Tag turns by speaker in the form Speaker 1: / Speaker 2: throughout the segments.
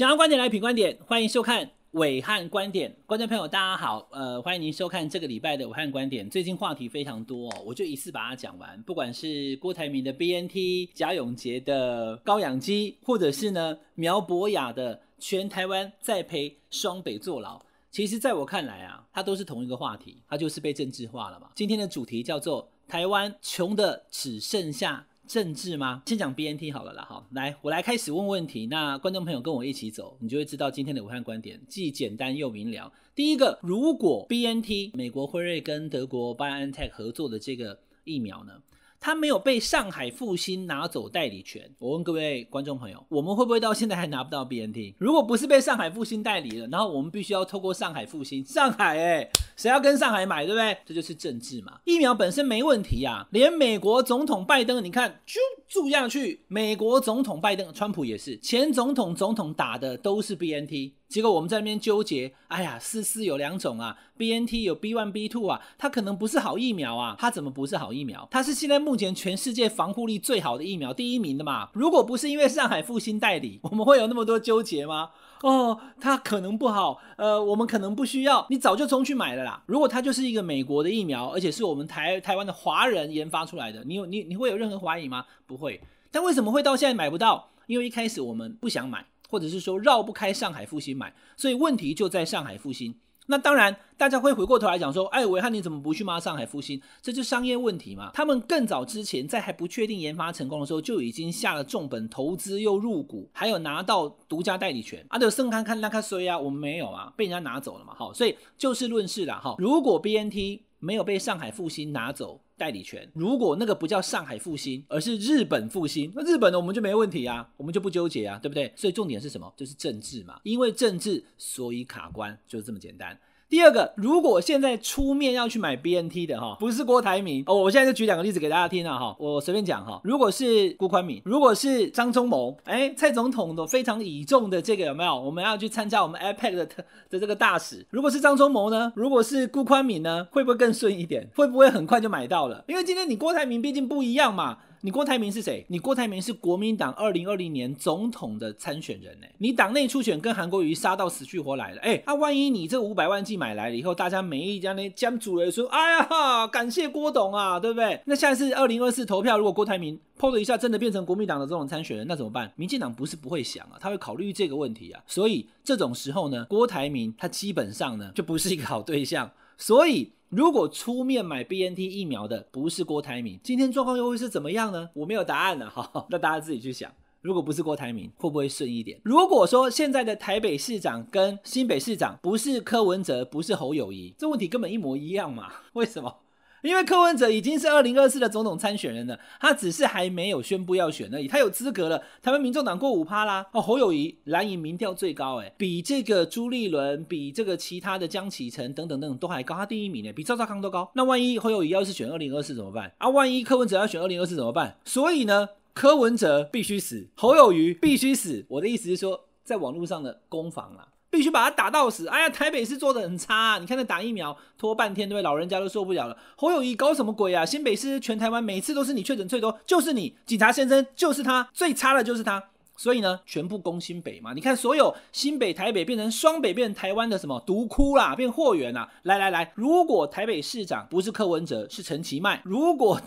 Speaker 1: 想要观点来品观点，欢迎收看暐瀚观点。观众朋友，大家好，呃，欢迎您收看这个礼拜的暐瀚观点。最近话题非常多哦，我就一次把它讲完。不管是郭台铭的 BNT、贾永婕的高氧机，或者是呢苗博雅的全台湾再赔双北坐牢，其实在我看来啊，它都是同一个话题，它就是被政治化了嘛。今天的主题叫做台湾穷的只剩下。政治吗？先讲 BNT 好了啦，哈，来，我来开始问问题。那观众朋友跟我一起走，你就会知道今天的武汉观点既简单又明了。第一个，如果 BNT 美国辉瑞跟德国 BioNTech 合作的这个疫苗呢？它没有被上海复星拿走代理权，我问各位观众朋友，我们会不会到现在还拿不到 BNT？如果不是被上海复星代理了，然后我们必须要透过上海复星，上海哎，谁要跟上海买，对不对？这就是政治嘛。疫苗本身没问题啊，连美国总统拜登，你看就住下去，美国总统拜登，川普也是，前总统总统打的都是 BNT。结果我们在那边纠结，哎呀，思思有两种啊，BNT 有 B1、B2 啊，它可能不是好疫苗啊，它怎么不是好疫苗？它是现在目前全世界防护力最好的疫苗，第一名的嘛。如果不是因为上海复兴代理，我们会有那么多纠结吗？哦，它可能不好，呃，我们可能不需要，你早就冲去买了啦。如果它就是一个美国的疫苗，而且是我们台台湾的华人研发出来的，你有你你会有任何怀疑吗？不会。但为什么会到现在买不到？因为一开始我们不想买。或者是说绕不开上海复兴买，所以问题就在上海复兴。那当然，大家会回过头来讲说，哎，维汉你怎么不去骂上海复兴？这就是商业问题嘛。他们更早之前在还不确定研发成功的时候，就已经下了重本投资又入股，还有拿到独家代理权。啊，对，盛看看那看谁啊？我们没有啊，被人家拿走了嘛。好，所以就事论事了哈。如果 BNT 没有被上海复兴拿走。代理权，如果那个不叫上海复兴，而是日本复兴，那日本的我们就没问题啊，我们就不纠结啊，对不对？所以重点是什么？就是政治嘛，因为政治，所以卡关，就是这么简单。第二个，如果现在出面要去买 BNT 的哈，不是郭台铭哦，我现在就举两个例子给大家听啊哈，我随便讲哈，如果是辜宽敏，如果是张忠谋，哎，蔡总统的非常倚重的这个有没有？我们要去参加我们 APEC 的的这个大使，如果是张忠谋呢？如果是辜宽敏呢？会不会更顺一点？会不会很快就买到了？因为今天你郭台铭毕竟不一样嘛。你郭台铭是谁？你郭台铭是国民党二零二零年总统的参选人呢。你党内初选跟韩国瑜杀到死去活来了，哎，那、啊、万一你这五百万剂买来了以后，大家每一家呢将主人说，哎呀，感谢郭董啊，对不对？那下次二零二四投票，如果郭台铭 PO 了一下，真的变成国民党的这种参选人，那怎么办？民进党不是不会想啊，他会考虑这个问题啊。所以这种时候呢，郭台铭他基本上呢就不是一个好对象。所以。如果出面买 BNT 疫苗的不是郭台铭，今天状况又会是怎么样呢？我没有答案了，哈，那大家自己去想。如果不是郭台铭，会不会顺一点？如果说现在的台北市长跟新北市长不是柯文哲，不是侯友谊，这问题根本一模一样嘛？为什么？因为柯文哲已经是二零二四的总统参选人了，他只是还没有宣布要选而已，他有资格了。台湾民众党过五趴啦，哦，侯友谊蓝营民调最高，诶，比这个朱立伦、比这个其他的江启臣等等等等都还高，他第一名呢，比赵少康都高。那万一侯友谊要是选二零二四怎么办？啊，万一柯文哲要选二零二四怎么办？所以呢，柯文哲必须死，侯友谊必须死。我的意思是说，在网络上的攻防啊。必须把他打到死！哎呀，台北市做的很差，你看那打疫苗拖半天，对不对？老人家都受不了了。侯友宜搞什么鬼啊？新北市全台湾每次都是你确诊最多，就是你警察先生，就是他最差的，就是他。所以呢，全部攻新北嘛。你看，所有新北、台北变成双北，变成台湾的什么毒窟啦，变货源啦。来来来，如果台北市长不是柯文哲，是陈其迈；如果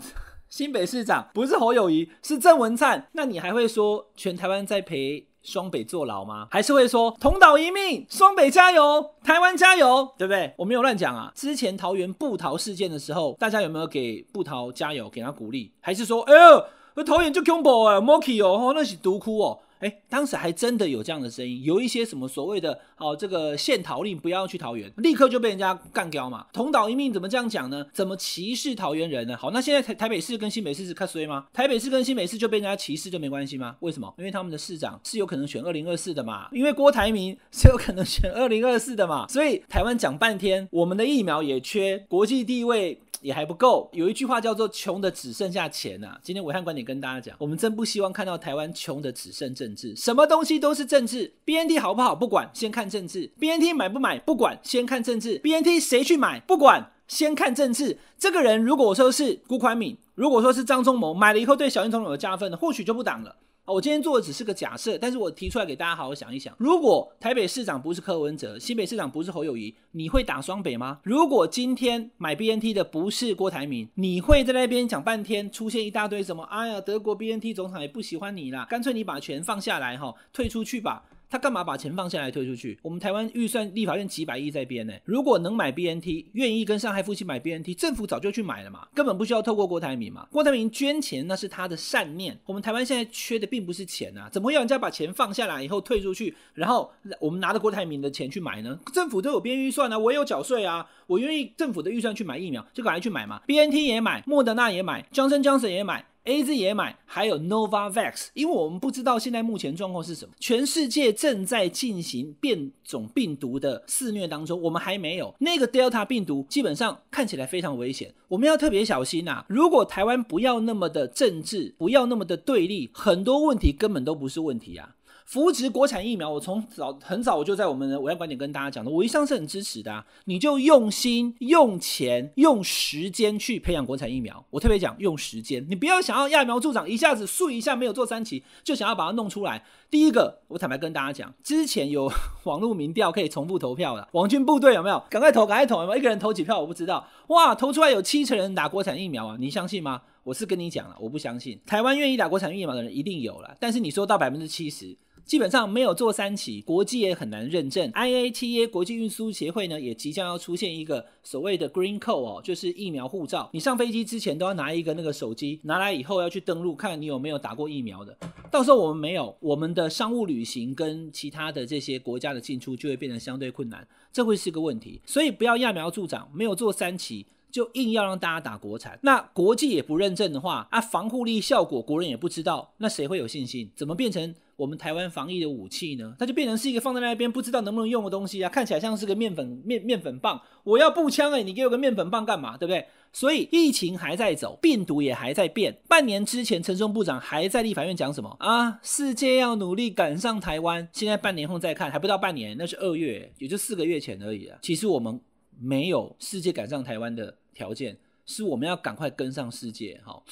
Speaker 1: 新北市长不是侯友宜，是郑文灿，那你还会说全台湾在赔？双北坐牢吗？还是会说同岛一命，双北加油，台湾加油，对不对？我没有乱讲啊。之前桃园布桃事件的时候，大家有没有给布桃加油，给他鼓励？还是说，哎呦，那桃园就 combo 哎，Moki 哦，那是毒窟哦。哎，当时还真的有这样的声音，有一些什么所谓的哦，这个限桃令不要去桃园，立刻就被人家干掉嘛。同岛一命怎么这样讲呢？怎么歧视桃园人呢？好，那现在台台北市跟新北市是看衰吗？台北市跟新北市就被人家歧视就没关系吗？为什么？因为他们的市长是有可能选二零二四的嘛，因为郭台铭是有可能选二零二四的嘛，所以台湾讲半天，我们的疫苗也缺，国际地位。也还不够，有一句话叫做“穷的只剩下钱”呐。今天伟汉观点跟大家讲，我们真不希望看到台湾穷的只剩政治，什么东西都是政治。BNT 好不好不管，先看政治；BNT 买不买不管，先看政治；BNT 谁去买不管，先看政治。这个人如果说是辜宽敏，如果说是张忠谋买了以后对小英总统有加分的，或许就不挡了。啊，我今天做的只是个假设，但是我提出来给大家好好想一想。如果台北市长不是柯文哲，新北市长不是侯友谊，你会打双北吗？如果今天买 BNT 的不是郭台铭，你会在那边讲半天，出现一大堆什么？哎呀，德国 BNT 总厂也不喜欢你啦，干脆你把权放下来哈，退出去吧。他干嘛把钱放下来退出去？我们台湾预算立法院几百亿在编呢？如果能买 BNT，愿意跟上海夫妻买 BNT，政府早就去买了嘛，根本不需要透过郭台铭嘛。郭台铭捐钱那是他的善念，我们台湾现在缺的并不是钱啊，怎么会人家把钱放下来以后退出去，然后我们拿着郭台铭的钱去买呢？政府都有编预算啊，我也有缴税啊，我愿意政府的预算去买疫苗，就赶快去买嘛。BNT 也买，莫德纳也买江森江森也买。AZ 也买，还有 Novavax，因为我们不知道现在目前状况是什么。全世界正在进行变种病毒的肆虐当中，我们还没有那个 Delta 病毒，基本上看起来非常危险，我们要特别小心呐。如果台湾不要那么的政治，不要那么的对立，很多问题根本都不是问题啊。扶植国产疫苗，我从早很早我就在我们的暐瀚观点跟大家讲的，我一向是很支持的啊。你就用心、用钱、用时间去培养国产疫苗。我特别讲用时间，你不要想要揠苗助长，一下子数一下没有做三期，就想要把它弄出来。第一个，我坦白跟大家讲，之前有 网络民调可以重复投票的，网军部队有没有？赶快投，赶快投，有没有？一个人投几票我不知道。哇，投出来有七成人打国产疫苗啊，你相信吗？我是跟你讲了，我不相信。台湾愿意打国产疫苗的人一定有了，但是你说到百分之七十。基本上没有做三期，国际也很难认证。IATA 国际运输协会呢，也即将要出现一个所谓的 Green Code 哦，就是疫苗护照。你上飞机之前都要拿一个那个手机，拿来以后要去登录，看你有没有打过疫苗的。到时候我们没有，我们的商务旅行跟其他的这些国家的进出就会变得相对困难，这会是个问题。所以不要揠苗助长，没有做三期就硬要让大家打国产，那国际也不认证的话啊，防护力效果国人也不知道，那谁会有信心？怎么变成？我们台湾防疫的武器呢，它就变成是一个放在那边不知道能不能用的东西啊，看起来像是个面粉面面粉棒。我要步枪哎，你给我个面粉棒干嘛？对不对？所以疫情还在走，病毒也还在变。半年之前，陈松部长还在立法院讲什么啊？世界要努力赶上台湾。现在半年后再看，还不到半年，那是二月，也就四个月前而已啊。其实我们没有世界赶上台湾的条件，是我们要赶快跟上世界。好。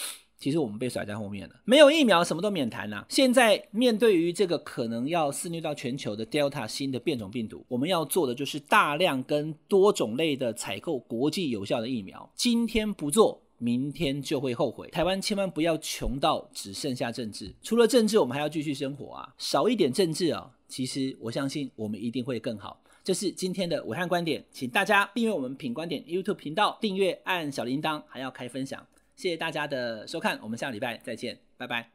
Speaker 1: 其实我们被甩在后面了，没有疫苗，什么都免谈呐。现在面对于这个可能要肆虐到全球的 Delta 新的变种病毒，我们要做的就是大量跟多种类的采购国际有效的疫苗。今天不做，明天就会后悔。台湾千万不要穷到只剩下政治，除了政治，我们还要继续生活啊。少一点政治啊，其实我相信我们一定会更好。这是今天的暐瀚观点，请大家订阅我们品观点 YouTube 频道，订阅按小铃铛，还要开分享。谢谢大家的收看，我们下礼拜再见，拜拜。